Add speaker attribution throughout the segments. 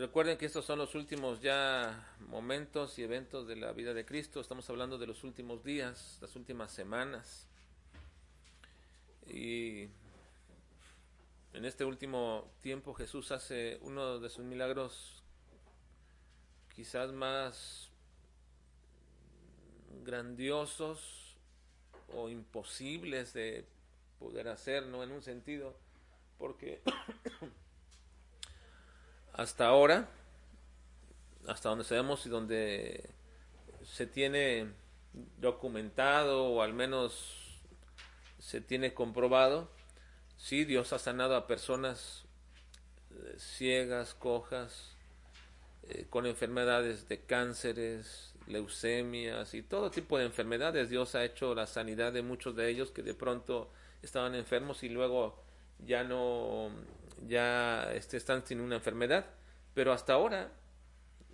Speaker 1: Recuerden que estos son los últimos ya momentos y eventos de la vida de Cristo. Estamos hablando de los últimos días, las últimas semanas. Y en este último tiempo Jesús hace uno de sus milagros quizás más grandiosos o imposibles de poder hacer, ¿no? En un sentido, porque hasta ahora, hasta donde sabemos y donde se tiene documentado o al menos se tiene comprobado, sí, Dios ha sanado a personas eh, ciegas, cojas, eh, con enfermedades de cánceres, leucemias y todo tipo de enfermedades. Dios ha hecho la sanidad de muchos de ellos que de pronto estaban enfermos y luego ya no, ya este, están sin una enfermedad. Pero hasta ahora,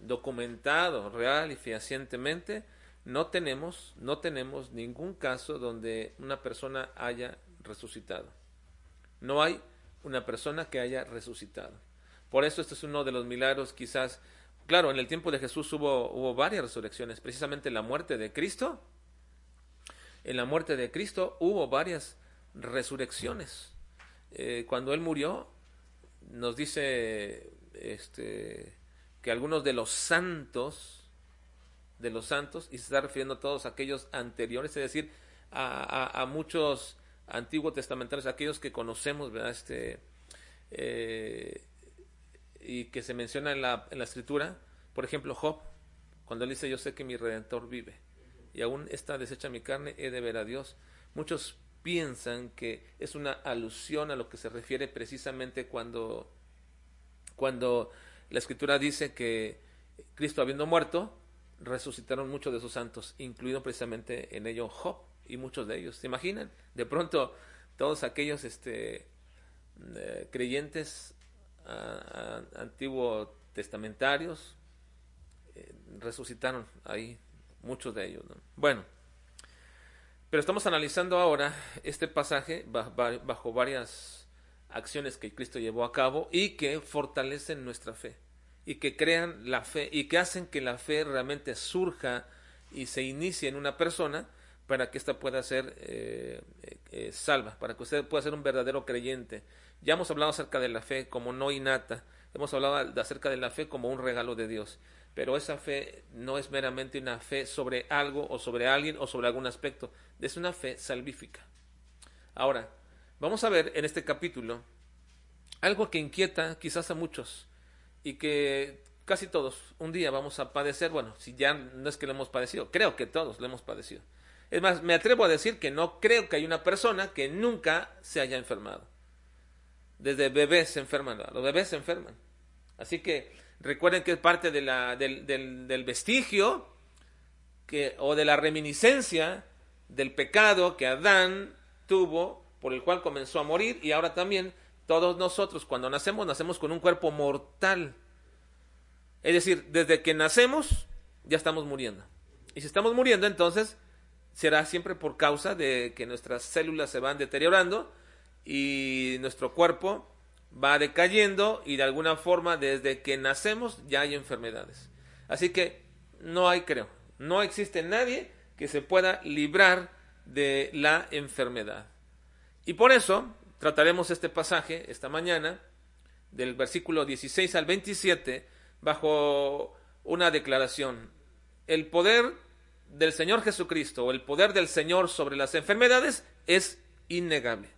Speaker 1: documentado real y fehacientemente, no tenemos, no tenemos ningún caso donde una persona haya resucitado. No hay una persona que haya resucitado. Por eso este es uno de los milagros quizás, claro, en el tiempo de Jesús hubo, hubo varias resurrecciones, precisamente la muerte de Cristo. En la muerte de Cristo hubo varias resurrecciones. Eh, cuando Él murió, nos dice este, que algunos de los santos, de los santos, y se está refiriendo a todos aquellos anteriores, es decir, a, a, muchos antiguos testamentarios, aquellos que conocemos, ¿verdad? Este, eh, y que se menciona en la, en la escritura, por ejemplo, Job, cuando él dice, yo sé que mi redentor vive, y aún está deshecha mi carne, he de ver a Dios. Muchos piensan que es una alusión a lo que se refiere precisamente cuando, cuando la escritura dice que Cristo habiendo muerto, resucitaron muchos de sus santos, incluido precisamente en ello Job y muchos de ellos. ¿Se imaginan? De pronto todos aquellos este, eh, creyentes antiguos testamentarios eh, resucitaron ahí, muchos de ellos. Bueno, pero estamos analizando ahora este pasaje bajo varias acciones que Cristo llevó a cabo y que fortalecen nuestra fe y que crean la fe y que hacen que la fe realmente surja y se inicie en una persona para que ésta pueda ser eh, eh, salva, para que usted pueda ser un verdadero creyente. Ya hemos hablado acerca de la fe como no innata, hemos hablado acerca de la fe como un regalo de Dios pero esa fe no es meramente una fe sobre algo o sobre alguien o sobre algún aspecto, es una fe salvífica. Ahora, vamos a ver en este capítulo algo que inquieta quizás a muchos y que casi todos un día vamos a padecer, bueno, si ya no es que lo hemos padecido, creo que todos lo hemos padecido. Es más, me atrevo a decir que no creo que haya una persona que nunca se haya enfermado. Desde bebés se enferman, los bebés se enferman. Así que Recuerden que es parte de la, del, del, vestigio que, o de la reminiscencia del pecado que Adán tuvo, por el cual comenzó a morir, y ahora también todos nosotros cuando nacemos, nacemos con un cuerpo mortal. Es decir, desde que nacemos ya estamos muriendo. Y si estamos muriendo, entonces será siempre por causa de que nuestras células se van deteriorando y nuestro cuerpo va decayendo y de alguna forma desde que nacemos ya hay enfermedades. Así que no hay, creo, no existe nadie que se pueda librar de la enfermedad. Y por eso trataremos este pasaje esta mañana, del versículo 16 al 27, bajo una declaración. El poder del Señor Jesucristo o el poder del Señor sobre las enfermedades es innegable.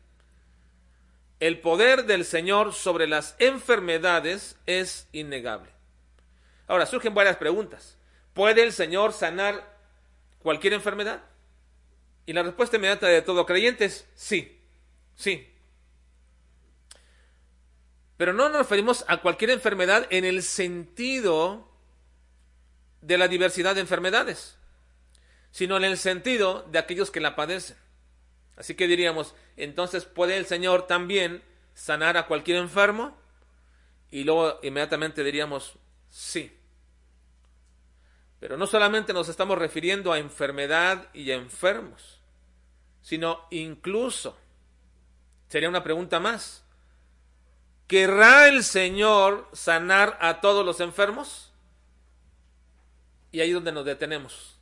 Speaker 1: El poder del Señor sobre las enfermedades es innegable. Ahora, surgen varias preguntas. ¿Puede el Señor sanar cualquier enfermedad? Y la respuesta inmediata de todo creyente es sí, sí. Pero no nos referimos a cualquier enfermedad en el sentido de la diversidad de enfermedades, sino en el sentido de aquellos que la padecen. Así que diríamos, entonces puede el Señor también sanar a cualquier enfermo. Y luego inmediatamente diríamos, sí. Pero no solamente nos estamos refiriendo a enfermedad y a enfermos, sino incluso, sería una pregunta más, ¿querrá el Señor sanar a todos los enfermos? Y ahí es donde nos detenemos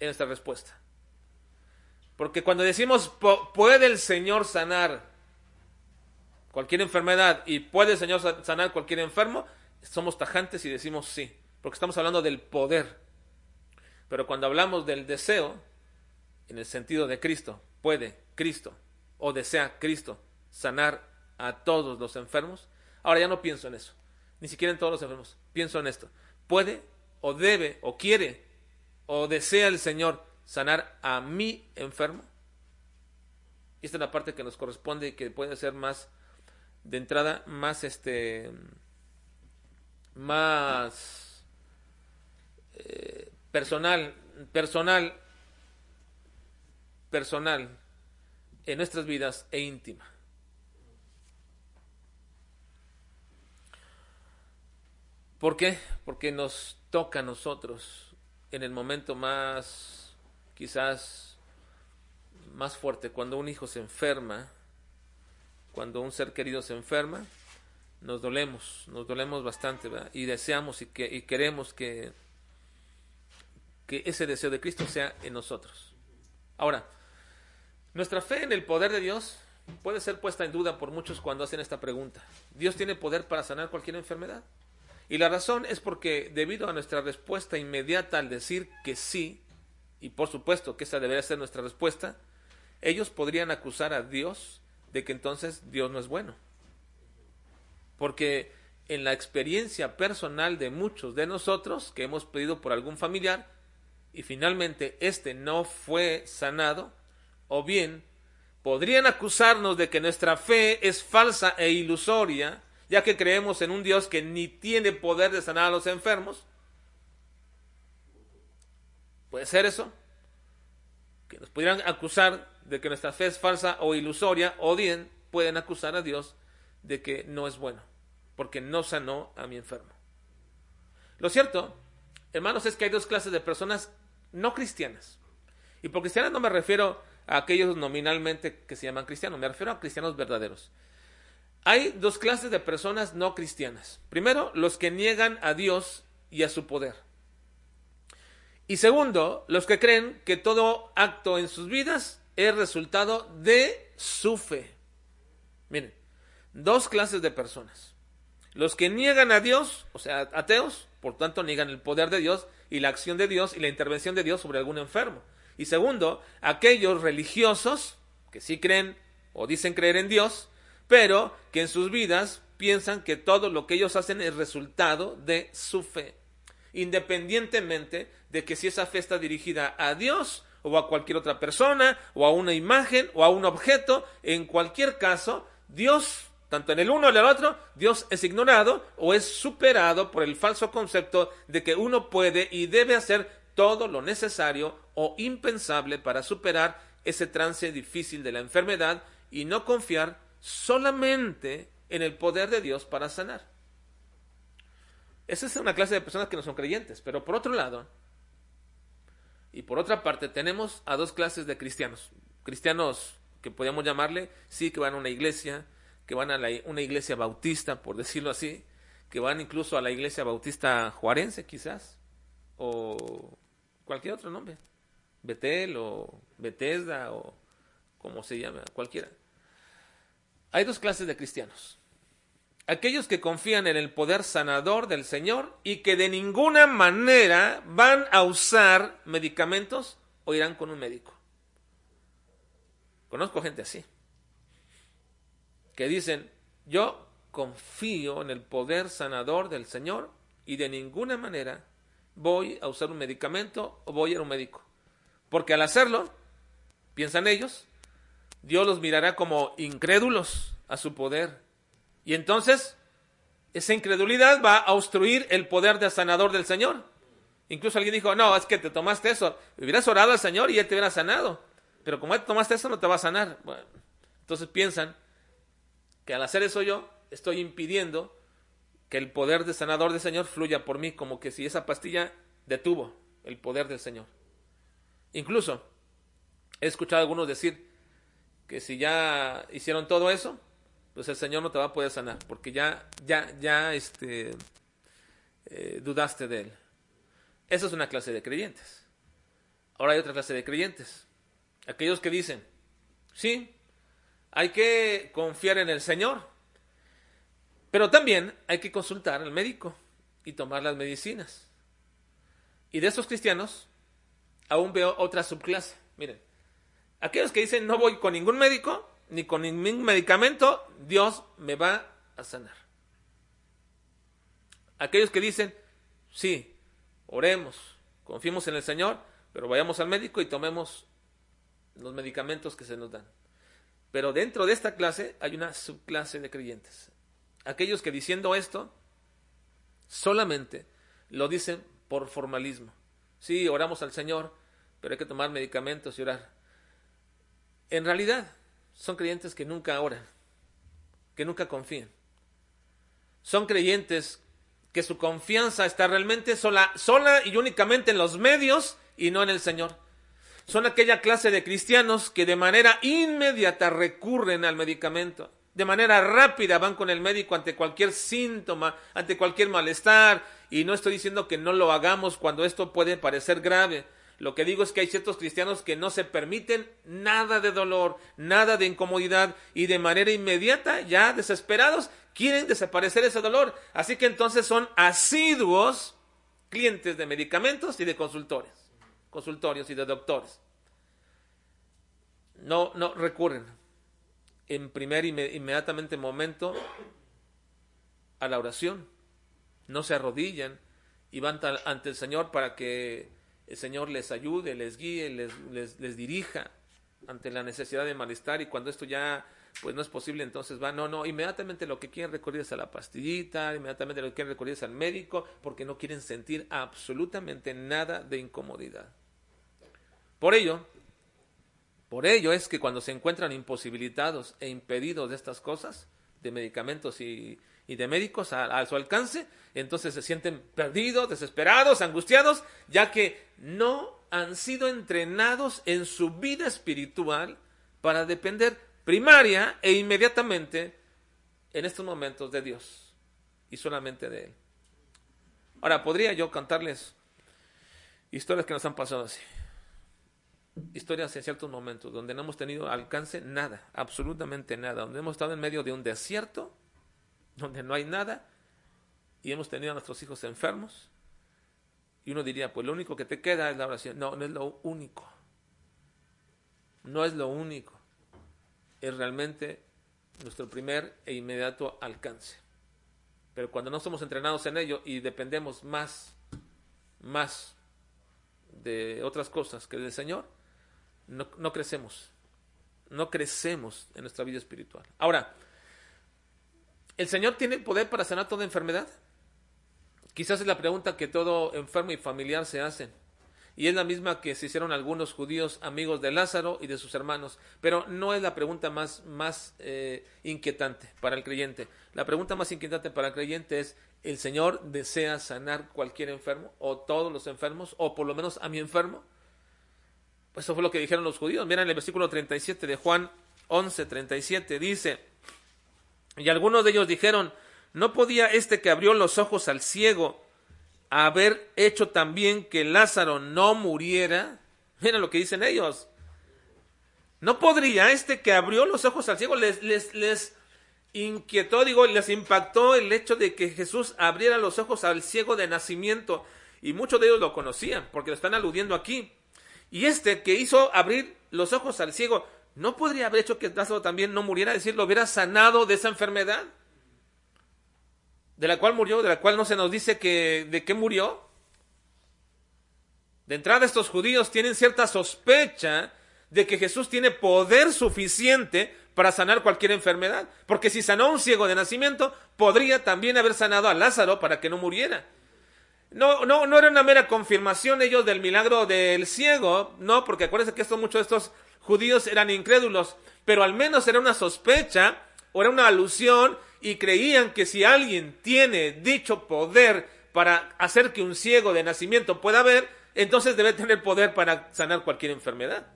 Speaker 1: en nuestra respuesta. Porque cuando decimos, ¿puede el Señor sanar cualquier enfermedad y puede el Señor sanar cualquier enfermo? Somos tajantes y decimos sí, porque estamos hablando del poder. Pero cuando hablamos del deseo, en el sentido de Cristo, puede Cristo o desea Cristo sanar a todos los enfermos. Ahora ya no pienso en eso, ni siquiera en todos los enfermos, pienso en esto. ¿Puede o debe o quiere o desea el Señor sanar a mi enfermo? Y esta es la parte que nos corresponde y que puede ser más de entrada más este más eh, personal personal personal en nuestras vidas e íntima. ¿Por qué? Porque nos toca a nosotros en el momento más, quizás, más fuerte, cuando un hijo se enferma, cuando un ser querido se enferma, nos dolemos, nos dolemos bastante y deseamos y, que, y queremos que, que ese deseo de Cristo sea en nosotros. Ahora, nuestra fe en el poder de Dios puede ser puesta en duda por muchos cuando hacen esta pregunta. ¿Dios tiene poder para sanar cualquier enfermedad? Y la razón es porque debido a nuestra respuesta inmediata al decir que sí, y por supuesto que esa debería ser nuestra respuesta, ellos podrían acusar a Dios de que entonces Dios no es bueno. Porque en la experiencia personal de muchos de nosotros que hemos pedido por algún familiar y finalmente este no fue sanado, o bien podrían acusarnos de que nuestra fe es falsa e ilusoria, ya que creemos en un Dios que ni tiene poder de sanar a los enfermos. ¿Puede ser eso? Que nos pudieran acusar de que nuestra fe es falsa o ilusoria, o bien pueden acusar a Dios de que no es bueno, porque no sanó a mi enfermo. Lo cierto, hermanos, es que hay dos clases de personas no cristianas. Y por cristianas no me refiero a aquellos nominalmente que se llaman cristianos, me refiero a cristianos verdaderos. Hay dos clases de personas no cristianas. Primero, los que niegan a Dios y a su poder. Y segundo, los que creen que todo acto en sus vidas es resultado de su fe. Miren, dos clases de personas. Los que niegan a Dios, o sea, ateos, por tanto niegan el poder de Dios y la acción de Dios y la intervención de Dios sobre algún enfermo. Y segundo, aquellos religiosos que sí creen o dicen creer en Dios, pero que en sus vidas piensan que todo lo que ellos hacen es resultado de su fe, independientemente de que si esa fe está dirigida a Dios o a cualquier otra persona o a una imagen o a un objeto, en cualquier caso, Dios, tanto en el uno o en el otro, Dios es ignorado o es superado por el falso concepto de que uno puede y debe hacer todo lo necesario o impensable para superar ese trance difícil de la enfermedad y no confiar solamente en el poder de Dios para sanar. Esa es una clase de personas que no son creyentes, pero por otro lado, y por otra parte, tenemos a dos clases de cristianos. Cristianos que podríamos llamarle, sí, que van a una iglesia, que van a una iglesia bautista, por decirlo así, que van incluso a la iglesia bautista juarense, quizás, o cualquier otro nombre, Betel o Bethesda o como se llame, cualquiera. Hay dos clases de cristianos. Aquellos que confían en el poder sanador del Señor y que de ninguna manera van a usar medicamentos o irán con un médico. Conozco gente así, que dicen, yo confío en el poder sanador del Señor y de ninguna manera voy a usar un medicamento o voy a ir a un médico. Porque al hacerlo, piensan ellos, Dios los mirará como incrédulos a su poder. Y entonces, esa incredulidad va a obstruir el poder de sanador del Señor. Incluso alguien dijo, no, es que te tomaste eso. Hubieras orado al Señor y Él te hubiera sanado. Pero como te tomaste eso, no te va a sanar. Entonces piensan que al hacer eso yo, estoy impidiendo que el poder de sanador del Señor fluya por mí, como que si esa pastilla detuvo el poder del Señor. Incluso he escuchado a algunos decir que si ya hicieron todo eso, pues el Señor no te va a poder sanar, porque ya, ya, ya, este, eh, dudaste de Él. Esa es una clase de creyentes. Ahora hay otra clase de creyentes. Aquellos que dicen, sí, hay que confiar en el Señor, pero también hay que consultar al médico y tomar las medicinas. Y de esos cristianos, aún veo otra subclase. Miren, aquellos que dicen no voy con ningún médico, ni con ningún medicamento, Dios me va a sanar. Aquellos que dicen, sí, oremos, confiemos en el Señor, pero vayamos al médico y tomemos los medicamentos que se nos dan. Pero dentro de esta clase hay una subclase de creyentes. Aquellos que diciendo esto, solamente lo dicen por formalismo. Sí, oramos al Señor, pero hay que tomar medicamentos y orar. En realidad, son creyentes que nunca oran, que nunca confían. Son creyentes que su confianza está realmente sola, sola y únicamente en los medios y no en el Señor. Son aquella clase de cristianos que de manera inmediata recurren al medicamento. De manera rápida van con el médico ante cualquier síntoma, ante cualquier malestar. Y no estoy diciendo que no lo hagamos cuando esto puede parecer grave. Lo que digo es que hay ciertos cristianos que no se permiten nada de dolor, nada de incomodidad y de manera inmediata, ya desesperados, quieren desaparecer ese dolor. Así que entonces son asiduos clientes de medicamentos y de consultores, consultorios y de doctores. No, no recurren en primer inmediatamente momento a la oración. No se arrodillan y van ante el Señor para que el Señor les ayude, les guíe, les, les, dirija ante la necesidad de malestar y cuando esto ya pues no es posible, entonces va, no, no, inmediatamente lo que quieren recurrir es a la pastillita, inmediatamente lo que quieren recurrir es al médico, porque no quieren sentir absolutamente nada de incomodidad. Por ello, por ello es que cuando se encuentran imposibilitados e impedidos de estas cosas, de medicamentos y, y de médicos a, su alcance, entonces se sienten perdidos, desesperados, angustiados, ya que no han sido entrenados en su vida espiritual para depender primaria e inmediatamente en estos momentos de Dios y solamente de Él. Ahora, podría yo contarles historias que nos han pasado así. Historias en ciertos momentos donde no hemos tenido alcance nada, absolutamente nada, donde hemos estado en medio de un desierto donde no hay nada y hemos tenido a nuestros hijos enfermos. Y uno diría, pues lo único que te queda es la oración. No, no es lo único. No es lo único. Es realmente nuestro primer e inmediato alcance. Pero cuando no somos entrenados en ello y dependemos más, más de otras cosas que del Señor, no, no crecemos. No crecemos en nuestra vida espiritual. Ahora, ¿El Señor tiene poder para sanar toda enfermedad? Quizás es la pregunta que todo enfermo y familiar se hace. Y es la misma que se hicieron algunos judíos amigos de Lázaro y de sus hermanos. Pero no es la pregunta más, más eh, inquietante para el creyente. La pregunta más inquietante para el creyente es, ¿el Señor desea sanar cualquier enfermo? ¿O todos los enfermos? ¿O por lo menos a mi enfermo? Pues eso fue lo que dijeron los judíos. Miren el versículo 37 de Juan 11, 37. Dice, y algunos de ellos dijeron, ¿no podía este que abrió los ojos al ciego haber hecho también que Lázaro no muriera? Miren lo que dicen ellos. ¿No podría este que abrió los ojos al ciego les, les, les inquietó, digo, les impactó el hecho de que Jesús abriera los ojos al ciego de nacimiento? Y muchos de ellos lo conocían, porque lo están aludiendo aquí. Y este que hizo abrir los ojos al ciego, ¿No podría haber hecho que Lázaro también no muriera? Es decir, lo hubiera sanado de esa enfermedad. De la cual murió, de la cual no se nos dice que, de qué murió. De entrada, estos judíos tienen cierta sospecha de que Jesús tiene poder suficiente para sanar cualquier enfermedad. Porque si sanó a un ciego de nacimiento, podría también haber sanado a Lázaro para que no muriera. No, no, no era una mera confirmación ellos del milagro del ciego, no, porque acuérdense que esto, muchos de estos judíos eran incrédulos, pero al menos era una sospecha o era una alusión y creían que si alguien tiene dicho poder para hacer que un ciego de nacimiento pueda ver, entonces debe tener poder para sanar cualquier enfermedad.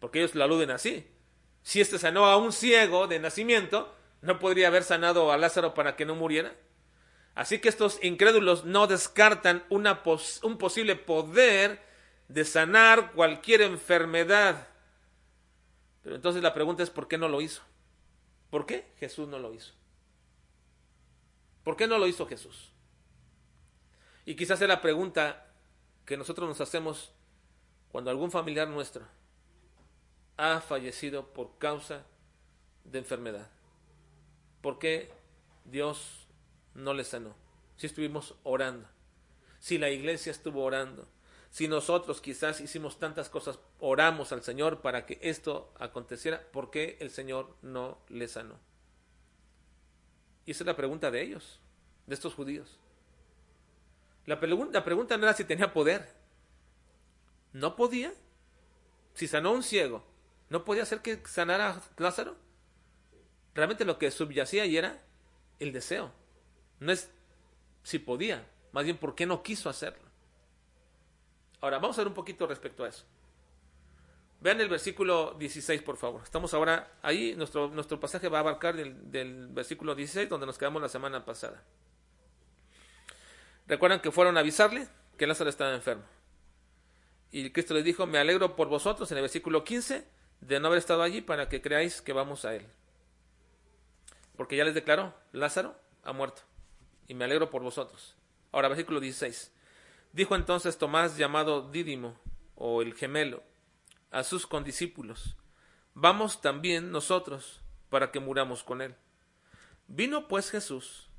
Speaker 1: Porque ellos lo aluden así. Si este sanó a un ciego de nacimiento, ¿no podría haber sanado a Lázaro para que no muriera? Así que estos incrédulos no descartan un posible poder de sanar cualquier enfermedad. Pero entonces la pregunta es ¿por qué no lo hizo? ¿Por qué Jesús no lo hizo? ¿Por qué no lo hizo Jesús? Y quizás es la pregunta que nosotros nos hacemos cuando algún familiar nuestro ha fallecido por causa de enfermedad. ¿Por qué Dios no le sanó? Si estuvimos orando, si la iglesia estuvo orando, si nosotros quizás hicimos tantas cosas, oramos al Señor para que esto aconteciera, ¿por qué el Señor no le sanó? Y esa es la pregunta de ellos, de estos judíos. La, pregunta, la pregunta no era si tenía poder. ¿No podía? Si sanó un ciego, ¿no podía hacer que sanara a Lázaro? Realmente lo que subyacía ahí era el deseo. No es si podía, más bien por qué no quiso hacerlo. Ahora, vamos a ver un poquito respecto a eso. Vean el versículo 16, por favor. Estamos ahora ahí, nuestro, nuestro pasaje va a abarcar del, del versículo 16, donde nos quedamos la semana pasada. Recuerdan que fueron a avisarle que Lázaro estaba enfermo. Y Cristo les dijo, me alegro por vosotros, en el versículo 15, de no haber estado allí para que creáis que vamos a él. Porque ya les declaró, Lázaro ha muerto. Y me alegro por vosotros. Ahora, versículo 16. Dijo entonces Tomás, llamado Dídimo, o el gemelo, a sus condiscípulos, vamos también nosotros para que muramos con él. Vino pues Jesús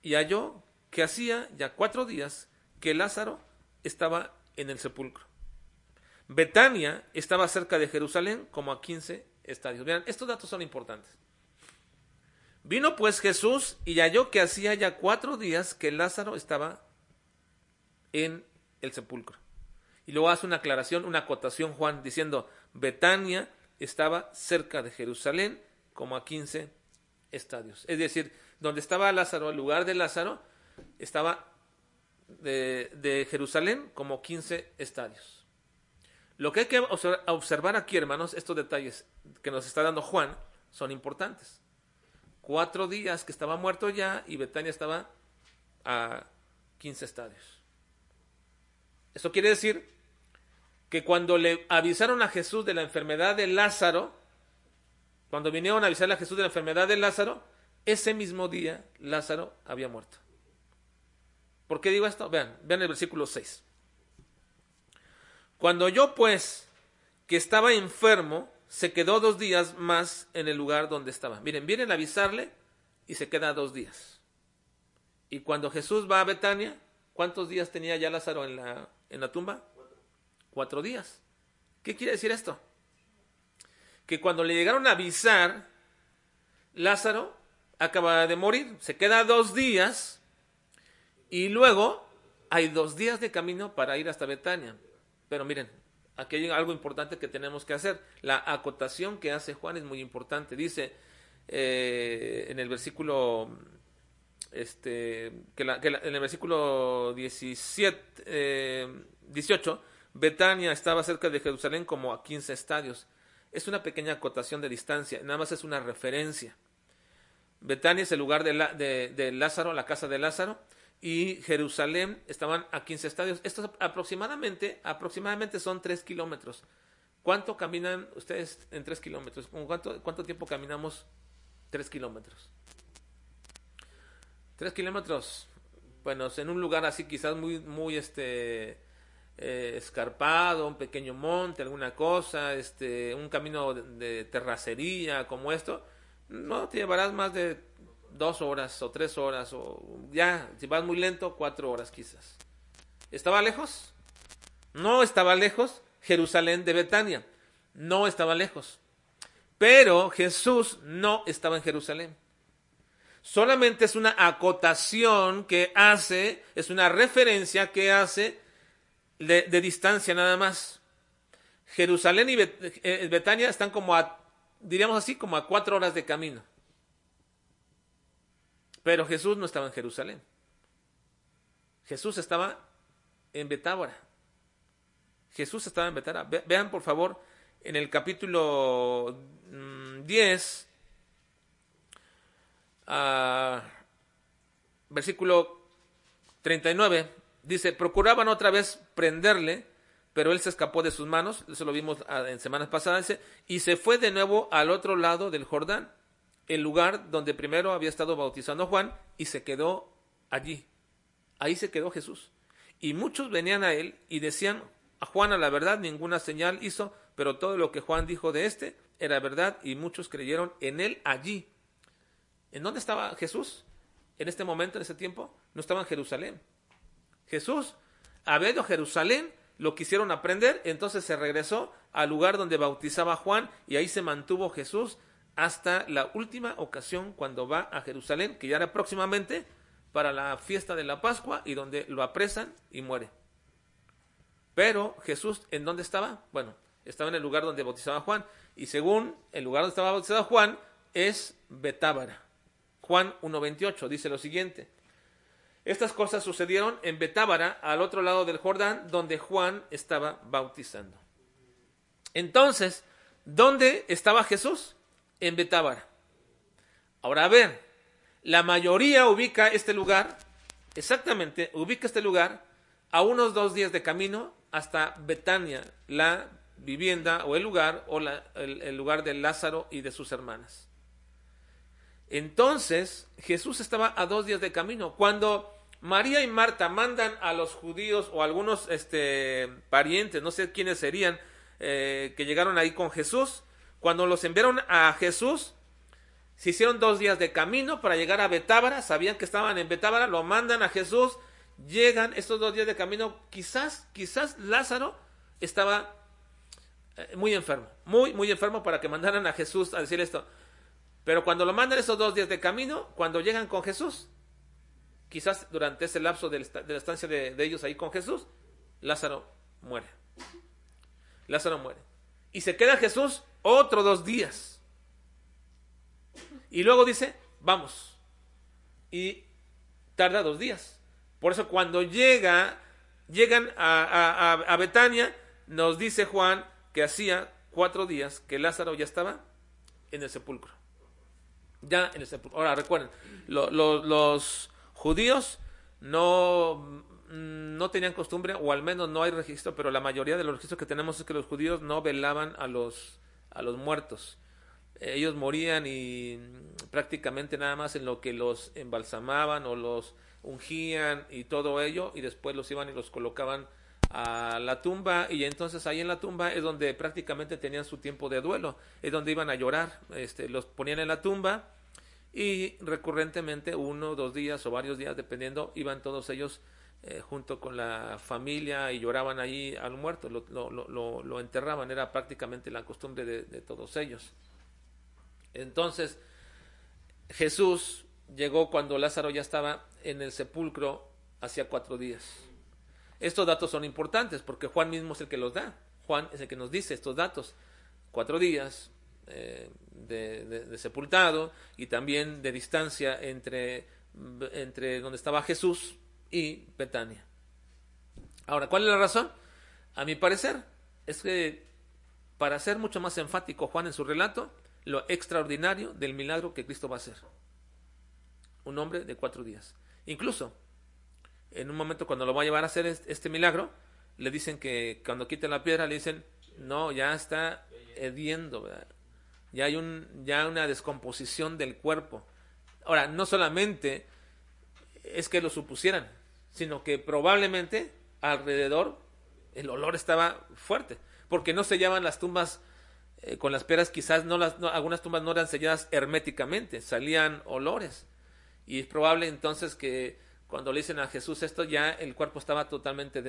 Speaker 1: y halló que hacía ya cuatro días que Lázaro estaba en el sepulcro. Betania estaba cerca de Jerusalén, como a 15 estadios. Vean, estos datos son importantes. Vino pues Jesús y halló que hacía ya cuatro días que Lázaro estaba en el sepulcro. Y luego hace una aclaración, una acotación Juan, diciendo, Betania estaba cerca de Jerusalén, como a 15 estadios. Es decir, donde estaba Lázaro, el lugar de Lázaro, estaba de, de Jerusalén como 15 estadios. Lo que hay que observar aquí, hermanos, estos detalles que nos está dando Juan son importantes. Cuatro días que estaba muerto ya y Betania estaba a 15 estadios. Esto quiere decir que cuando le avisaron a Jesús de la enfermedad de Lázaro, cuando vinieron a avisarle a Jesús de la enfermedad de Lázaro, ese mismo día Lázaro había muerto. ¿Por qué digo esto? Vean, vean el versículo 6. Cuando yo pues, que estaba enfermo, se quedó dos días más en el lugar donde estaba. Miren, vienen a avisarle y se queda dos días. Y cuando Jesús va a Betania, ¿cuántos días tenía ya Lázaro en la, en la tumba? Cuatro días. ¿Qué quiere decir esto? Que cuando le llegaron a avisar, Lázaro acaba de morir, se queda dos días y luego hay dos días de camino para ir hasta Betania. Pero miren, aquí hay algo importante que tenemos que hacer. La acotación que hace Juan es muy importante. Dice eh, en el versículo este que, en el versículo 17 18 eh, Betania estaba cerca de Jerusalén como a 15 estadios. Es una pequeña acotación de distancia, nada más es una referencia. Betania es el lugar de, de Lázaro, la casa de Lázaro, y Jerusalén estaban a 15 estadios. Estos aproximadamente, aproximadamente son 3 kilómetros. ¿Cuánto caminan ustedes en 3 kilómetros? ¿Cuánto, ¿Cuánto tiempo caminamos 3 kilómetros? 3 kilómetros, bueno, en un lugar así quizás muy, muy este, eh, escarpado, un pequeño monte, alguna cosa, este, un camino de terracería como esto, no te llevarás más de dos horas o tres horas o ya, si vas muy lento, cuatro horas quizás. ¿Estaba lejos? No estaba lejos Jerusalén de Betania. No estaba lejos. Pero Jesús no estaba en Jerusalén. Solamente es una acotación que hace, es una referencia que hace de, distancia nada más. Jerusalén y eh, Betania están como a, diríamos así, como a cuatro horas de camino. Pero Jesús no estaba en Jerusalén. Jesús estaba en Betábara. Jesús estaba en Betábara. vean por favor en el capítulo 10, mm, ah, versículo 39, dice, procuraban otra vez prenderle, pero él se escapó de sus manos, eso lo vimos ah, en semanas pasadas, y se fue de nuevo al otro lado del Jordán, el lugar donde primero había estado bautizando Juan, y se quedó allí. Ahí se quedó Jesús. Y muchos venían a él y decían, a Juan a la verdad ninguna señal hizo, pero todo lo que Juan dijo de éste era verdad y muchos creyeron en él allí. ¿En dónde estaba Jesús? En este momento, en ese tiempo, no estaba en Jerusalén. Jesús había ido a Jerusalén, lo quisieron aprender, entonces se regresó al lugar donde bautizaba Juan y ahí se mantuvo Jesús hasta la última ocasión cuando va a Jerusalén, que ya era próximamente para la fiesta de la Pascua y donde lo apresan y muere. Pero Jesús, ¿en dónde estaba? Bueno, estaba en el lugar donde bautizaba Juan. Y según el lugar donde estaba bautizado Juan, es Betábara. Juan 1.28 dice lo siguiente. Estas cosas sucedieron en Betábara, al otro lado del Jordán, donde Juan estaba bautizando. Entonces, ¿dónde estaba Jesús? En Betábara. Ahora a ver, la mayoría ubica este lugar, exactamente, ubica este lugar a unos dos días de camino hasta Betania, la vivienda o el lugar o el, lugar de Lázaro y de sus hermanas. Entonces Jesús estaba a dos días de camino. Cuando María y Marta mandan a los judíos o algunos este, parientes, no sé quiénes serían, eh, que llegaron ahí con Jesús, cuando los enviaron a Jesús, se hicieron dos días de camino para llegar a Betábara, sabían que estaban en Betábara, lo mandan a Jesús, llegan estos dos días de camino, quizás, quizás Lázaro estaba eh, muy enfermo, muy, muy enfermo para que mandaran a Jesús a decir esto. Pero cuando lo mandan esos dos días de camino, cuando llegan con Jesús, quizás durante ese lapso de la estancia de, ellos ahí con Jesús, Lázaro muere. Lázaro muere. Y se queda Jesús otro dos días. Y luego dice, vamos. Y tarda dos días. Por eso cuando llega, llegan a, a Betania, nos dice Juan que hacía cuatro días que Lázaro ya estaba en el sepulcro. Ya en el sepulcro. Ahora recuerden, los judíos no, no tenían costumbre, o al menos no hay registro, pero la mayoría de los registros que tenemos es que los judíos no velaban a los, a los muertos. Ellos morían y prácticamente nada más en lo que los embalsamaban o los ungían y todo ello, y después los iban y los colocaban a la tumba y entonces ahí en la tumba es donde prácticamente tenían su tiempo de duelo, es donde iban a llorar, este, los ponían en la tumba y recurrentemente uno, dos días o varios días dependiendo, iban todos ellos eh, junto con la familia y lloraban ahí al muerto, lo, lo, enterraban, era prácticamente la costumbre de, de todos ellos. Entonces Jesús llegó cuando Lázaro ya estaba en el sepulcro hacía cuatro días. Estos datos son importantes porque Juan mismo es el que los da. Juan es el que nos dice estos datos. Cuatro días eh, de, sepultado y también de distancia entre, entre donde estaba Jesús y Betania. Ahora, ¿cuál es la razón? A mi parecer, es que para ser mucho más enfático Juan en su relato, lo extraordinario del milagro que Cristo va a hacer. Un hombre de cuatro días. Incluso en un momento cuando lo va a llevar a hacer este milagro, le dicen que cuando quiten la piedra, le dicen, no, ya está hediendo, ya hay un, ya una descomposición del cuerpo. Ahora, no solamente es que lo supusieran, sino que probablemente alrededor el olor estaba fuerte, porque no sellaban las tumbas eh, con las piedras, quizás no las, algunas tumbas no eran selladas herméticamente, salían olores. Y es probable entonces que cuando le dicen a Jesús esto, ya el cuerpo estaba totalmente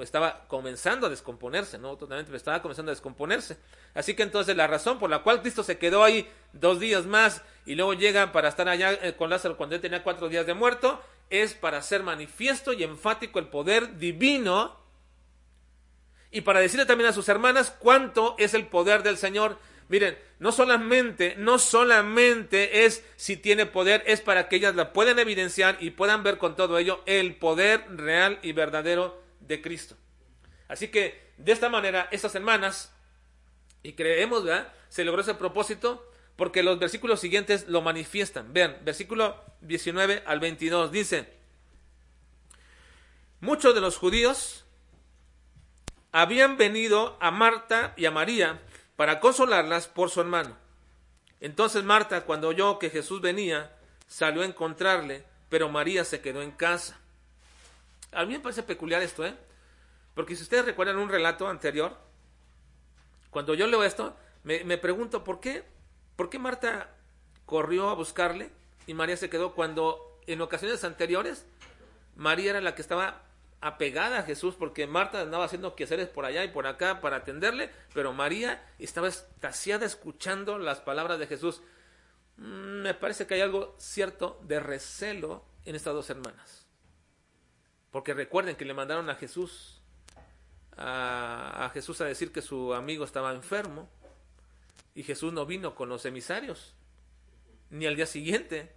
Speaker 1: estaba comenzando a descomponerse, no totalmente, estaba comenzando a descomponerse. Así que entonces la razón por la cual Cristo se quedó ahí dos días más y luego llega para estar allá eh, con Lázaro cuando él tenía cuatro días de muerto, es para hacer manifiesto y enfático el poder divino y para decirle también a sus hermanas cuánto es el poder del Señor Miren, no solamente, no solamente es si tiene poder, es para que ellas la puedan evidenciar y puedan ver con todo ello el poder real y verdadero de Cristo. Así que, de esta manera, estas hermanas Y creemos, ¿verdad? Se logró ese propósito porque los versículos siguientes lo manifiestan. Vean, versículo 19 al 22 dice, muchos de los judíos habían venido a Marta y a María para consolarlas por su hermano. Entonces Marta, cuando oyó que Jesús venía, salió a encontrarle, pero María se quedó en casa. A mí me parece peculiar esto, ¿eh? Porque si ustedes recuerdan un relato anterior, cuando yo leo esto, me, me pregunto por qué, por qué Marta corrió a buscarle y María se quedó cuando en ocasiones anteriores María era la que estaba apegada a Jesús porque Marta andaba haciendo quehaceres por allá y por acá para atenderle, pero María estaba estaciada escuchando las palabras de Jesús. Mm, me parece que hay algo cierto de recelo en estas dos hermanas. Porque recuerden que le mandaron a Jesús a, a Jesús a decir que su amigo estaba enfermo y Jesús no vino con los emisarios ni al día siguiente,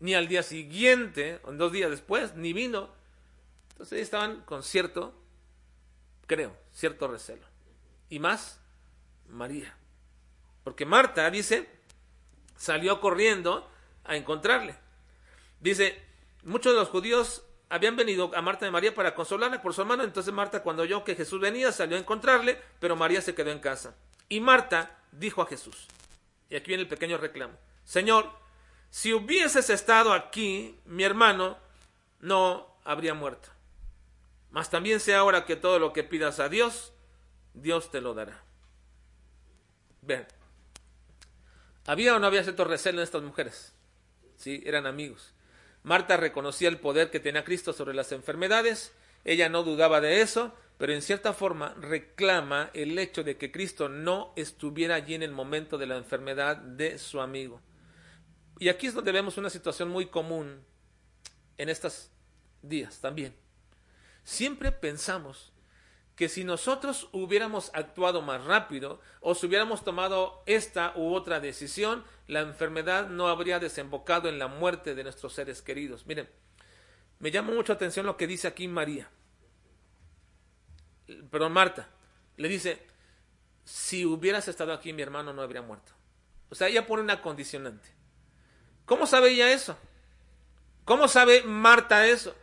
Speaker 1: ni al día siguiente, o dos días después, ni vino entonces estaban con cierto, creo, cierto recelo. Y más, María. Porque Marta, dice, salió corriendo a encontrarle. Dice, muchos de los judíos habían venido a Marta y María para consolarle por su hermano. Entonces Marta, cuando oyó que Jesús venía, salió a encontrarle, pero María se quedó en casa. Y Marta dijo a Jesús, y aquí viene el pequeño reclamo, Señor, si hubieses estado aquí, mi hermano no habría muerto. Mas también sé ahora que todo lo que pidas a Dios, Dios te lo dará. Ven. ¿Había o no había cierto recelo en estas mujeres? Sí, eran amigos. Marta reconocía el poder que tenía Cristo sobre las enfermedades. Ella no dudaba de eso, pero en cierta forma reclama el hecho de que Cristo no estuviera allí en el momento de la enfermedad de su amigo. Y aquí es donde vemos una situación muy común en estos días también. Siempre pensamos que si nosotros hubiéramos actuado más rápido o si hubiéramos tomado esta u otra decisión, la enfermedad no habría desembocado en la muerte de nuestros seres queridos. Miren, me llama mucho atención lo que dice aquí María. Perdón, Marta. Le dice, si hubieras estado aquí, mi hermano no habría muerto. O sea, ella pone una condicionante. ¿Cómo sabe ella eso? ¿Cómo sabe Marta eso?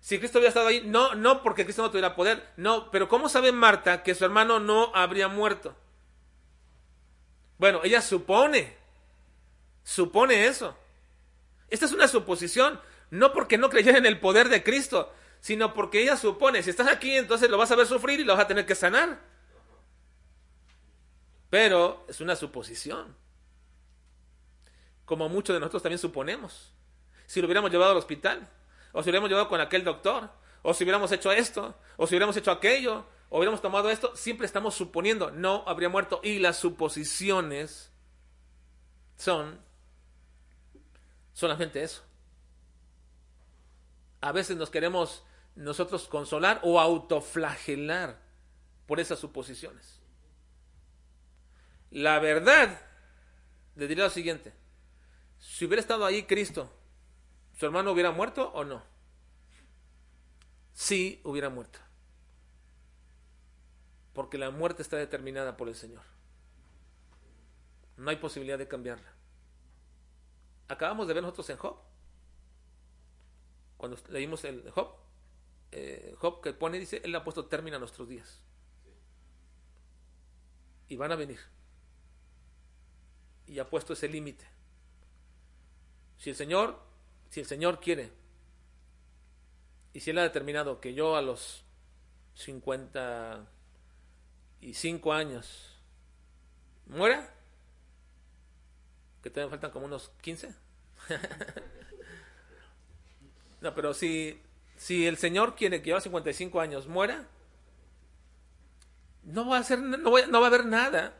Speaker 1: Si Cristo hubiera estado ahí, no, no porque Cristo no tuviera poder, no, pero ¿cómo sabe Marta que su hermano no habría muerto? Bueno, ella supone, supone eso. Esta es una suposición, no porque no creyera en el poder de Cristo, sino porque ella supone, si estás aquí, entonces lo vas a ver sufrir y lo vas a tener que sanar. Pero es una suposición. Como muchos de nosotros también suponemos. Si lo hubiéramos llevado al hospital, o si hubiéramos llevado con aquel doctor, o si hubiéramos hecho esto, o si hubiéramos hecho aquello, o hubiéramos tomado esto, siempre estamos suponiendo, no habría muerto. Y las suposiciones son solamente eso. A veces nos queremos nosotros consolar o autoflagelar por esas suposiciones. La verdad, le diría lo siguiente, si hubiera estado ahí Cristo, ¿Su hermano hubiera muerto o no? Sí, hubiera muerto. Porque la muerte está determinada por el Señor. No hay posibilidad de cambiarla. Acabamos de ver nosotros en Job. Cuando leímos el Job, eh, Job que pone, dice, Él ha puesto término a nuestros días. Y van a venir. Y ha puesto ese límite. Si el Señor si el Señor quiere, y si Él ha determinado que yo a los 55 años muera, que todavía faltan como unos 15. no, pero si, si el Señor quiere que yo a 55 años muera, no va a, hacer, no, no va a haber nada,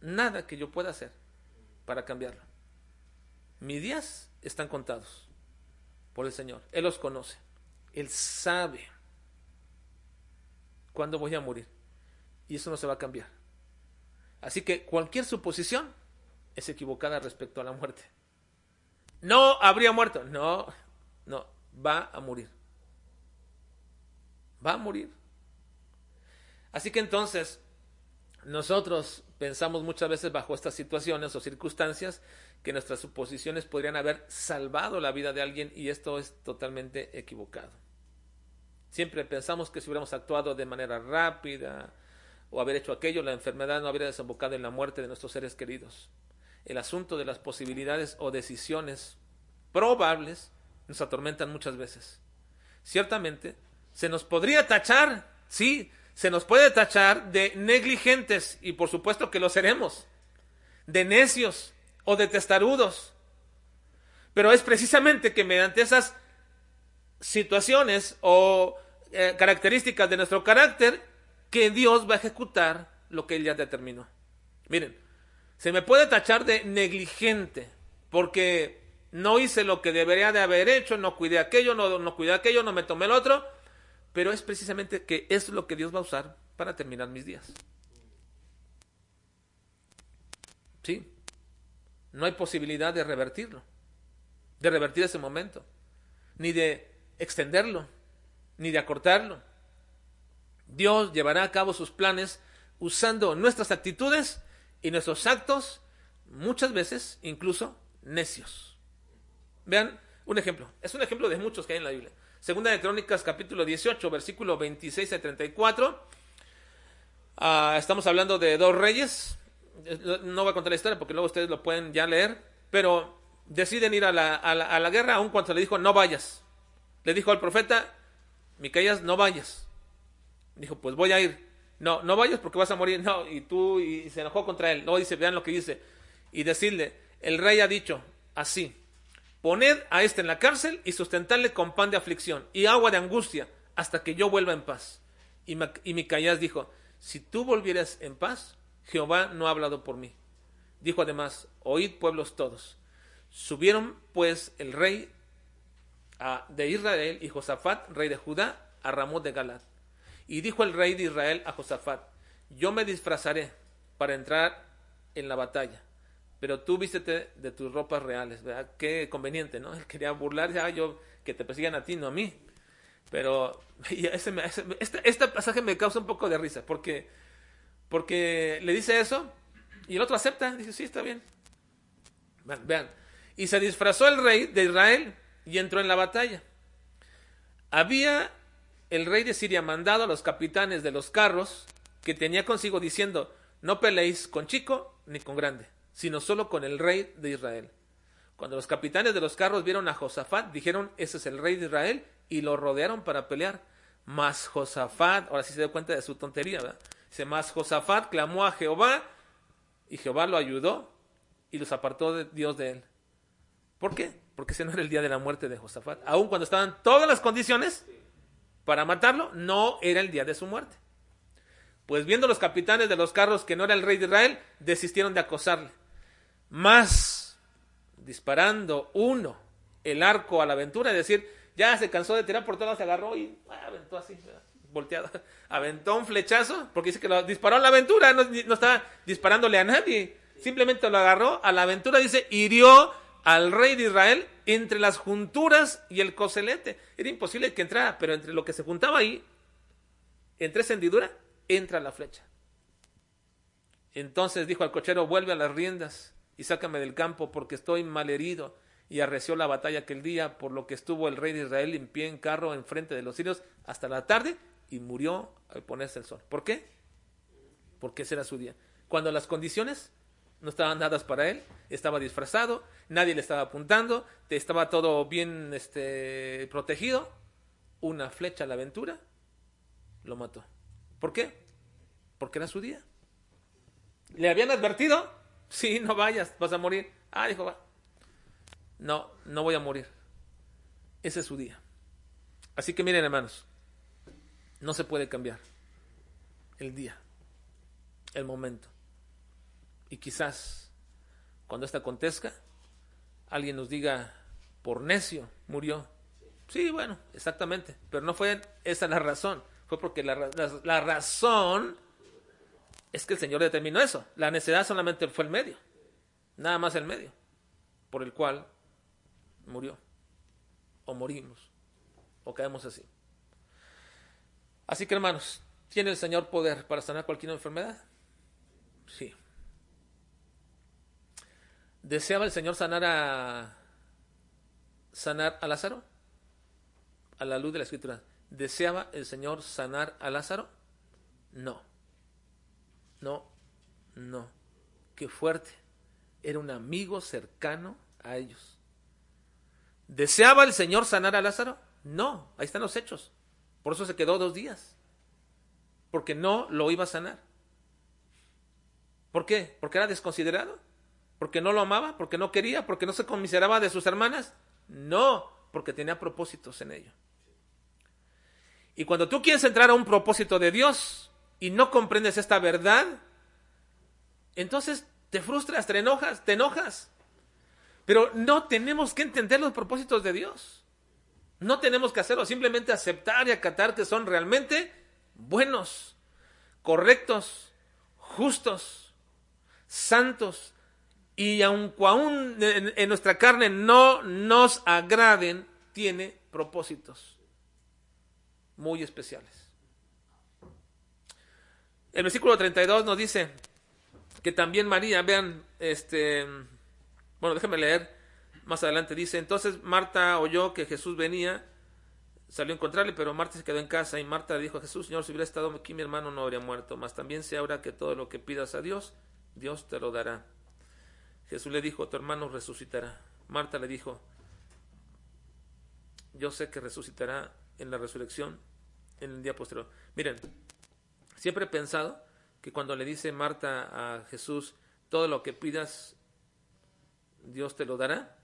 Speaker 1: nada que yo pueda hacer para cambiarlo. Mis días están contados por el Señor. Él los conoce. Él sabe cuándo voy a morir. Y eso no se va a cambiar. Así que cualquier suposición es equivocada respecto a la muerte. No habría muerto. No, no, va a morir. Va a morir. Así que entonces, Nosotros pensamos muchas veces bajo estas situaciones o circunstancias que nuestras suposiciones podrían haber salvado la vida de alguien y esto es totalmente equivocado. Siempre pensamos que si hubiéramos actuado de manera rápida o haber hecho aquello, la enfermedad no habría desembocado en la muerte de nuestros seres queridos. El asunto de las posibilidades o decisiones probables nos atormentan muchas veces. Ciertamente, se nos podría tachar, sí, se nos puede tachar de negligentes, y por supuesto que lo seremos, de necios o de testarudos. Pero es precisamente que mediante esas situaciones o eh, características de nuestro carácter que Dios va a ejecutar lo que Él ya determinó. Miren, se me puede tachar de negligente porque no hice lo que debería de haber hecho, no cuidé aquello, no, no cuidé aquello, no me tomé el otro, pero es precisamente que es lo que Dios va a usar para terminar mis días. ¿Sí? No hay posibilidad de revertirlo, de revertir ese momento, ni de extenderlo, ni de acortarlo. Dios llevará a cabo sus planes usando nuestras actitudes y nuestros actos, muchas veces incluso necios. Vean un ejemplo, es un ejemplo de muchos que hay en la Biblia. Segunda de Crónicas, capítulo 18, versículo 26 a 34. Ah, estamos hablando de dos reyes. No voy a contar la historia porque luego ustedes lo pueden ya leer. Pero deciden ir a la, a la, a la guerra, aun cuando le dijo no vayas. Le dijo al profeta, Micaías, no vayas. Dijo, pues voy a ir. No, no vayas porque vas a morir. No, y tú, y se enojó contra él. No, dice, vean lo que dice. Y decirle, el rey ha dicho así, Poned a este en la cárcel y sustentarle con pan de aflicción y agua de angustia hasta que yo vuelva en paz. Y, y Micaías dijo, si tú volvieras en paz, Jehová no ha hablado por mí. Dijo además, oíd pueblos todos. Subieron pues el rey de Israel y Josafat, rey de Judá, a Ramón de Galat. Y dijo el rey de Israel a Josafat, yo me disfrazaré para entrar en la batalla pero tú vístete de tus ropas reales, ¿verdad? Qué conveniente, ¿no? Quería burlarse, ah, yo, que te persigan a ti, no a mí. Pero ese, este, este, pasaje me causa un poco de risa, porque, porque le dice eso y el otro acepta, dice, sí, está bien. Vean. Y se disfrazó el rey de Israel y entró en la batalla. Había el rey de Siria mandado a los capitanes de los carros que tenía consigo diciendo, no peleéis con chico ni con grande sino solo con el rey de Israel. Cuando los capitanes de los carros vieron a Josafat, dijeron, ese es el rey de Israel, y lo rodearon para pelear. Mas Josafat, ahora sí se da cuenta de su tontería, ¿verdad? Dice, mas Josafat clamó a Jehová, y Jehová lo ayudó, y los apartó de Dios de él. ¿Por qué? Porque ese no era el día de la muerte de Josafat. Aun cuando estaban todas las condiciones para matarlo, no era el día de su muerte. Pues viendo los capitanes de los carros que no era el rey de Israel, desistieron de acosarle más disparando uno el arco a la aventura, es decir, ya se cansó de tirar por todas, se agarró y ah, aventó así, volteado, aventó un flechazo, porque dice que lo disparó a la aventura, no, no estaba disparándole a nadie, simplemente lo agarró a la aventura, dice, hirió al rey de Israel entre las junturas y el coselete. Era imposible que entrara, pero entre lo que se juntaba ahí, entre esa hendidura, entra la flecha. Entonces dijo al cochero, vuelve a las riendas y sácame del campo porque estoy mal herido. Y arreció la batalla aquel día, por lo que estuvo el rey de Israel en pie en carro enfrente de los sirios hasta la tarde y murió al ponerse el sol. ¿Por qué? Porque ese era su día. Cuando las condiciones no estaban dadas para él, estaba disfrazado, nadie le estaba apuntando, estaba todo bien este, protegido, una flecha a la aventura lo mató. ¿Por qué? Porque era su día. ¿Le habían advertido? Sí, no vayas, vas a morir. Ah, dijo, va. No, no voy a morir. Ese es su día. Así que miren, hermanos, no se puede cambiar el día, el momento. Y quizás cuando esto acontezca, alguien nos diga, por necio murió. Sí, bueno, exactamente, pero no fue esa la razón, fue porque la, la razón es que el Señor determinó eso. La necedad solamente fue el medio, nada más el medio, por el cual murió, o morimos, o caemos así. Así que hermanos, ¿tiene el Señor poder para sanar cualquier enfermedad? Sí. ¿Deseaba el Señor sanar a sanar a Lázaro? A la luz de la escritura. ¿Deseaba el Señor sanar a Lázaro? No. No, no. Qué fuerte. Era un amigo cercano a ellos. ¿Deseaba el Señor sanar a Lázaro? No, ahí están los hechos. Por eso se quedó dos días. Porque no lo iba a sanar. ¿Por qué? ¿Porque era desconsiderado? ¿Porque no lo amaba? ¿Porque no quería? ¿Porque no se conmiseraba de sus hermanas? No, porque tenía propósitos en ello. Y cuando tú quieres entrar a un propósito de Dios y no comprendes esta verdad, entonces te frustras, te enojas, te enojas. Pero no tenemos que entender los propósitos de Dios. No tenemos que hacerlo, simplemente aceptar y acatar que son realmente buenos, correctos, justos, santos. Y aunque aún en, nuestra carne no nos agraden, tiene propósitos muy especiales. El versículo 32 nos dice que también María, vean, este, bueno, déjenme leer, más adelante dice, entonces Marta oyó que Jesús venía, salió a encontrarle, pero Marta se quedó en casa y Marta dijo a Jesús, Señor, si hubiera estado aquí mi hermano no habría muerto, mas también se ahora que todo lo que pidas a Dios, Dios te lo dará. Jesús le dijo, tu hermano resucitará. Marta le dijo, yo sé que resucitará en la resurrección en el día posterior. Miren, siempre he pensado que cuando le dice Marta a Jesús, todo lo que pidas, Dios te lo dará,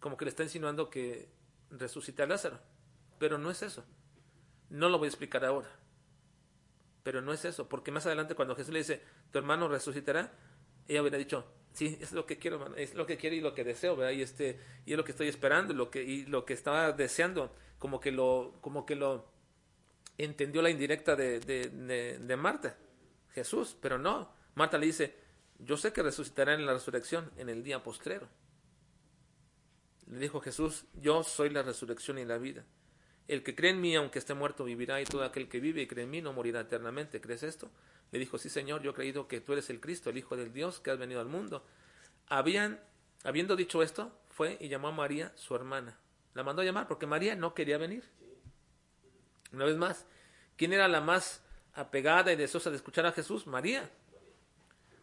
Speaker 1: como que le está insinuando que resucita a Lázaro. Pero no es eso. No lo voy a explicar ahora. Pero no es eso, porque más adelante cuando Jesús le dice, tu hermano resucitará, ella hubiera dicho, sí, es lo que quiero, es lo que quiero y lo que deseo, ¿verdad? Y este, y es lo que estoy esperando, lo que, y lo que estaba deseando, como que lo, como que lo entendió la indirecta de, de, de Marta, Jesús, pero no. Marta le dice, yo sé que resucitará en la resurrección en el día postrero. Le dijo Jesús, yo soy la resurrección y la vida. El que cree en mí, aunque esté muerto, vivirá, y todo aquel que vive y cree en mí no morirá eternamente. ¿Crees esto? Le dijo, sí, Señor, yo he creído que tú eres el Cristo, el Hijo del Dios, que has venido al mundo. Habían, habiendo dicho esto, fue y llamó a María, su hermana. La mandó a llamar porque María no quería venir. Una vez más, ¿quién era la más apegada y deseosa de escuchar a Jesús? María.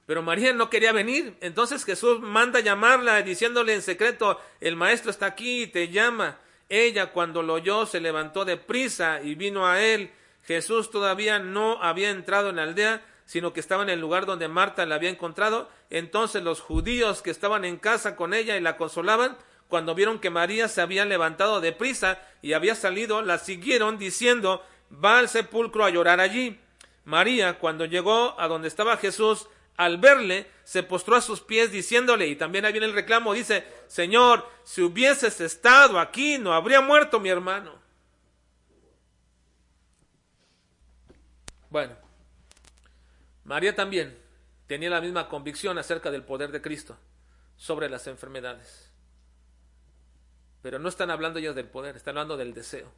Speaker 1: Pero María no quería venir. Entonces Jesús manda llamarla diciéndole en secreto, el maestro está aquí y te llama. Ella cuando lo oyó se levantó de prisa y vino a él. Jesús todavía no había entrado en la aldea, sino que estaba en el lugar donde Marta la había encontrado. Entonces los judíos que estaban en casa con ella y la consolaban, cuando vieron que María se había levantado de prisa y había salido, la siguieron diciendo, va al sepulcro a llorar allí. María, cuando llegó a donde estaba Jesús, al verle, se postró a sus pies diciéndole, y también ahí viene el reclamo, dice, Señor, si hubieses estado aquí, no habría muerto mi hermano. Bueno, María también tenía la misma convicción acerca del poder de Cristo sobre las enfermedades. Pero no están hablando ellas del poder, están hablando del deseo.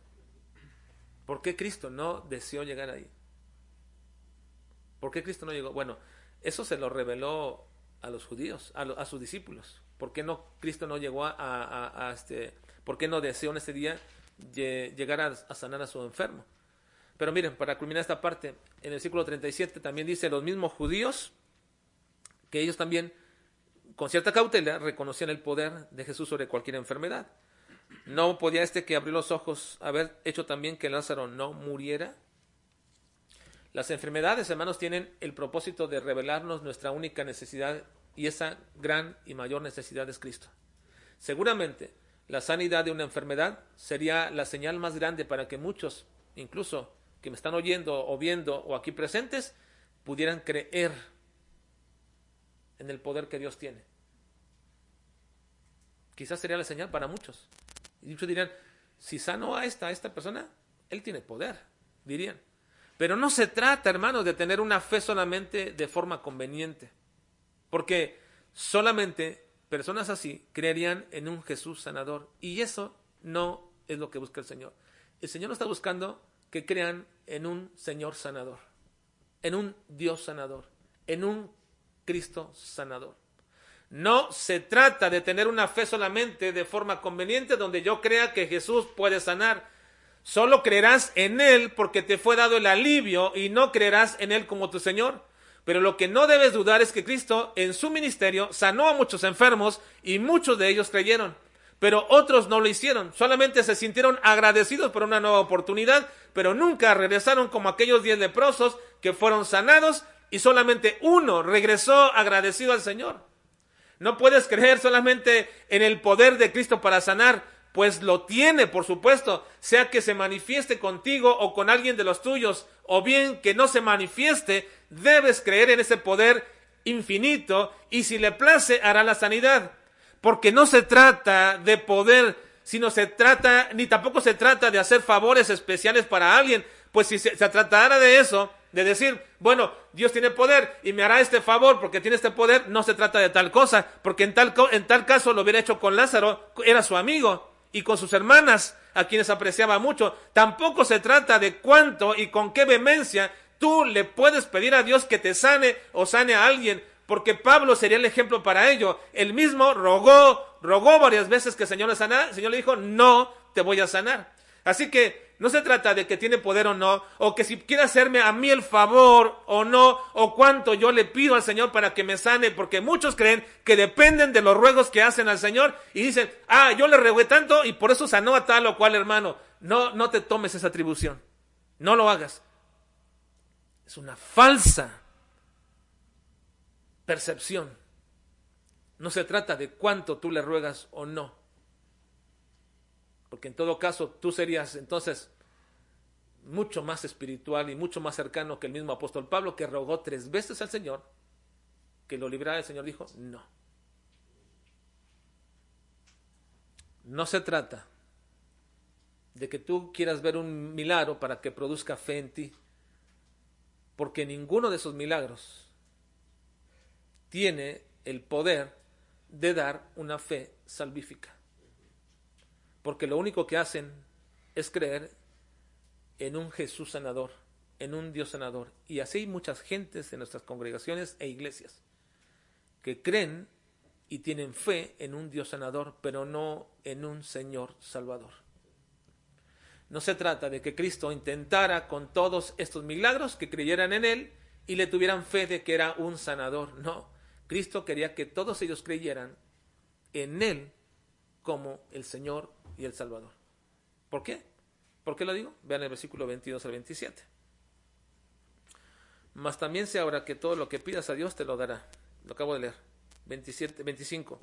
Speaker 1: ¿Por qué Cristo no deseó llegar ahí? ¿Por qué Cristo no llegó? Bueno, eso se lo reveló a los judíos, a, sus discípulos. ¿Por qué no Cristo no llegó a, este, por qué no deseó en ese día llegar a, sanar a su enfermo? Pero miren, para culminar esta parte, en el versículo 37 también dice los mismos judíos que ellos también con cierta cautela reconocían el poder de Jesús sobre cualquier enfermedad. ¿No podía este que abrió los ojos haber hecho también que Lázaro no muriera? Las enfermedades, hermanos, tienen el propósito de revelarnos nuestra única necesidad y esa gran y mayor necesidad es Cristo. Seguramente, la sanidad de una enfermedad sería la señal más grande para que muchos, incluso que me están oyendo o viendo o aquí presentes, pudieran creer en el poder que Dios tiene. Quizás sería la señal para muchos. Y muchos dirían, si sano a esta, a esta persona, él tiene poder, dirían. Pero no se trata, hermanos, de tener una fe solamente de forma conveniente. Porque solamente personas así creerían en un Jesús sanador. Y eso no es lo que busca el Señor. El Señor no está buscando que crean en un Señor sanador, en un Dios sanador, en un Cristo sanador. No se trata de tener una fe solamente de forma conveniente donde yo crea que Jesús puede sanar. Solo creerás en Él porque te fue dado el alivio y no creerás en Él como tu Señor. Pero lo que no debes dudar es que Cristo en su ministerio sanó a muchos enfermos y muchos de ellos creyeron. Pero otros no lo hicieron, solamente se sintieron agradecidos por una nueva oportunidad, pero nunca regresaron como aquellos diez leprosos que fueron sanados y solamente uno regresó agradecido al Señor. No puedes creer solamente en el poder de Cristo para sanar, pues lo tiene, por supuesto, sea que se manifieste contigo o con alguien de los tuyos, o bien que no se manifieste, debes creer en ese poder infinito y si le place hará la sanidad. Porque no se trata de poder, sino se trata, ni tampoco se trata de hacer favores especiales para alguien, pues si se, tratara de eso, de decir, bueno, Dios tiene poder y me hará este favor porque tiene este poder, no se trata de tal cosa, porque en tal, en tal caso lo hubiera hecho con Lázaro, era su amigo, y con sus hermanas, a quienes apreciaba mucho. Tampoco se trata de cuánto y con qué vehemencia tú le puedes pedir a Dios que te sane o sane a alguien, porque Pablo sería el ejemplo para ello. Él mismo rogó, rogó varias veces que el Señor le sanara, el Señor le dijo, no te voy a sanar. Así que no se trata de que tiene poder o no, o que si quiere hacerme a mí el favor o no, o cuánto yo le pido al Señor para que me sane, porque muchos creen que dependen de los ruegos que hacen al Señor y dicen, ah, yo le regué tanto y por eso sanó a tal o cual hermano. No, no te tomes esa atribución. No lo hagas. Es una falsa percepción. No se trata de cuánto tú le ruegas o no porque en todo caso tú serías entonces mucho más espiritual y mucho más cercano que el mismo apóstol Pablo, que rogó tres veces al Señor que lo librara. El Señor dijo, no. No se trata de que tú quieras ver un milagro para que produzca fe en ti, porque ninguno de esos milagros tiene el poder de dar una fe salvífica porque lo único que hacen es creer en un Jesús sanador, en un Dios sanador. Y así hay muchas gentes en nuestras congregaciones e iglesias que creen y tienen fe en un Dios sanador, pero no en un Señor salvador. No se trata de que Cristo intentara con todos estos milagros que creyeran en Él y le tuvieran fe de que era un sanador. No, Cristo quería que todos ellos creyeran en Él como el Señor y el Salvador. ¿Por qué? ¿Por qué lo digo? Vean el versículo 22 al 27. Mas también se ahora que todo lo que pidas a Dios te lo dará. Lo acabo de leer. 27, 25.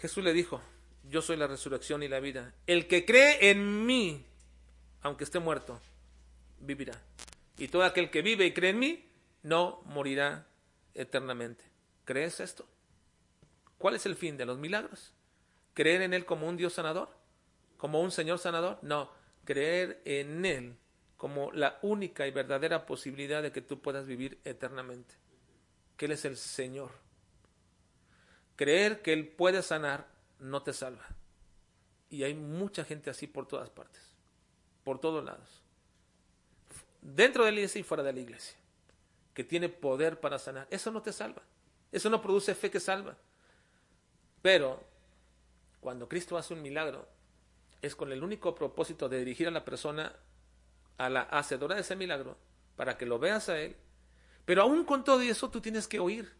Speaker 1: Jesús le dijo, yo soy la resurrección y la vida. El que cree en mí, aunque esté muerto, vivirá. Y todo aquel que vive y cree en mí, no morirá eternamente. ¿Crees esto? ¿Cuál es el fin de los milagros? ¿Creer en Él como un Dios sanador? Como un Señor sanador? No, creer en Él como la única y verdadera posibilidad de que tú puedas vivir eternamente. Que Él es el Señor. Creer que Él puede sanar no te salva. Y hay mucha gente así por todas partes, por todos lados. Dentro de la iglesia y fuera de la iglesia. Que tiene poder para sanar. Eso no te salva. Eso no produce fe que salva. Pero cuando Cristo hace un milagro, es con el único propósito de dirigir a la persona a la hacedora de ese milagro, para que lo veas a él. Pero aún con todo eso tú tienes que oír.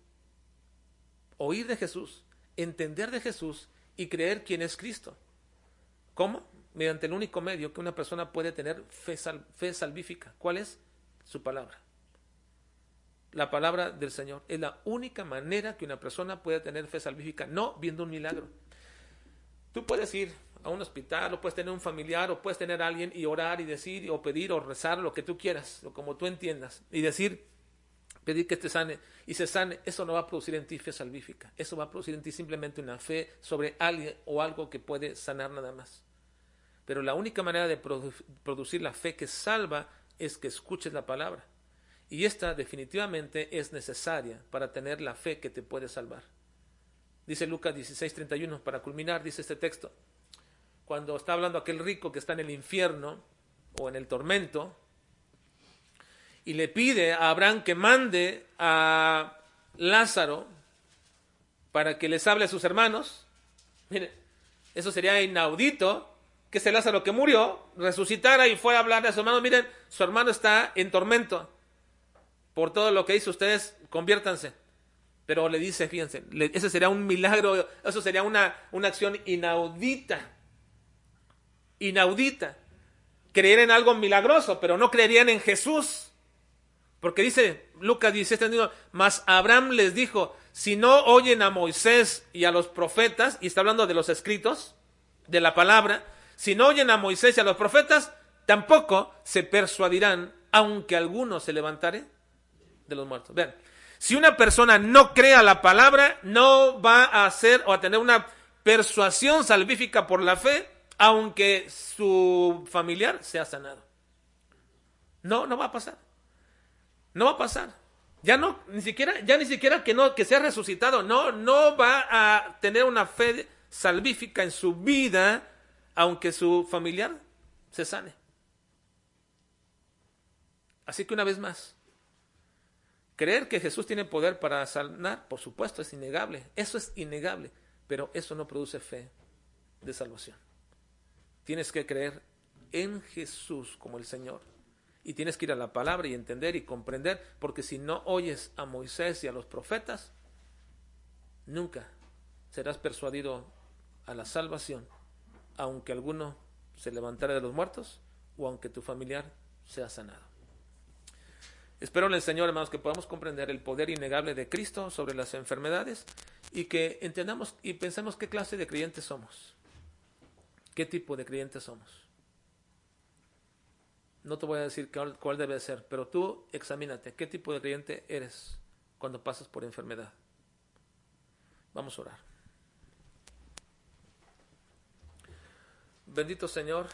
Speaker 1: Oír de Jesús, entender de Jesús y creer quién es Cristo. ¿Cómo? Mediante el único medio que una persona puede tener fe, fe salvífica. ¿Cuál es? Su palabra. La palabra del Señor es la única manera que una persona puede tener fe salvífica, no viendo un milagro. Tú puedes ir a un hospital, o puedes tener un familiar, o puedes tener a alguien y orar y decir, o pedir, o rezar, lo que tú quieras, o como tú entiendas, y decir, pedir que te sane, y se sane, eso no va a producir en ti fe salvífica, eso va a producir en ti simplemente una fe sobre alguien o algo que puede sanar nada más. Pero la única manera de producir la fe que salva es que escuches la palabra. Y esta definitivamente es necesaria para tener la fe que te puede salvar. Dice Lucas 16:31, para culminar, dice este texto, cuando está hablando aquel rico que está en el infierno o en el tormento, y le pide a Abraham que mande a, Lázaro para que les hable a sus hermanos. Miren, eso sería inaudito que ese Lázaro que murió resucitara y fuera a hablar a su hermano. Miren, su hermano está en tormento por todo lo que hizo. Ustedes conviértanse. Pero le dice, fíjense, ese sería un milagro, eso sería una, una acción inaudita. Inaudita. Creer en algo milagroso, pero no creerían en Jesús. Porque dice Lucas 17, más Abraham les dijo, si no oyen a Moisés y a los profetas, y está hablando de los escritos, de la palabra, si no oyen a Moisés y a los profetas, tampoco se persuadirán, aunque alguno se levantare de los muertos. Vean, si una persona no crea la palabra, no va a hacer o a tener una persuasión salvífica por la fe, aunque su familiar sea sanado. No, no va a pasar. No va a pasar. Ya no, ni siquiera, ya ni siquiera que no, que sea resucitado. No, no va a tener una fe salvífica en su vida, aunque su familiar se sane. Así que una vez más, creer que Jesús tiene poder para sanar, por supuesto, es innegable. Eso es innegable, pero eso no produce fe de salvación. Tienes que creer en Jesús como el Señor y tienes que ir a la palabra y entender y comprender, porque si no oyes a Moisés y a los profetas, nunca serás persuadido a la salvación, aunque alguno se levantara de los muertos o aunque tu familiar sea sanado. Espero en el Señor, hermanos, que podamos comprender el poder innegable de Cristo sobre las enfermedades y que entendamos y pensemos qué clase de creyentes somos, qué tipo de creyentes somos. No te voy a decir cuál, debe ser, pero tú examínate qué tipo de creyente eres cuando pasas por enfermedad. Vamos a orar. Bendito Señor,